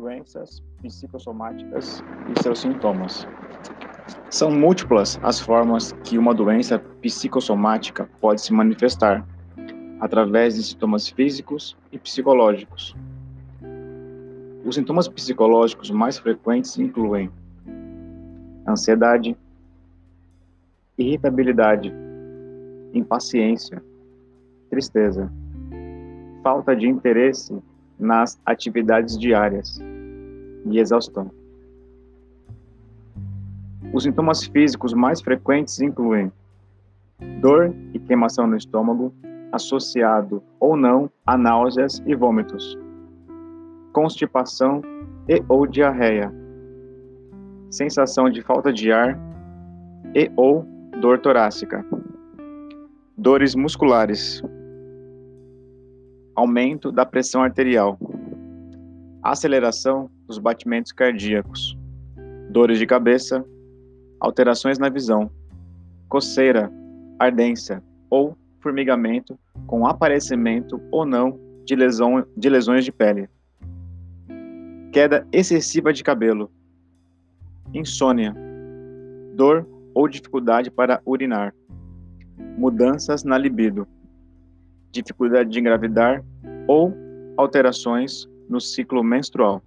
doenças psicossomáticas e seus sintomas. São múltiplas as formas que uma doença psicossomática pode se manifestar, através de sintomas físicos e psicológicos. Os sintomas psicológicos mais frequentes incluem ansiedade, irritabilidade, impaciência, tristeza, falta de interesse nas atividades diárias e exaustão. Os sintomas físicos mais frequentes incluem dor e queimação no estômago, associado ou não a náuseas e vômitos, constipação e ou diarreia, sensação de falta de ar e ou dor torácica, dores musculares, aumento da pressão arterial, aceleração dos batimentos cardíacos, dores de cabeça, alterações na visão, coceira, ardência ou formigamento com aparecimento ou não de, lesão, de lesões de pele, queda excessiva de cabelo, insônia, dor ou dificuldade para urinar, mudanças na libido, dificuldade de engravidar ou alterações no ciclo menstrual.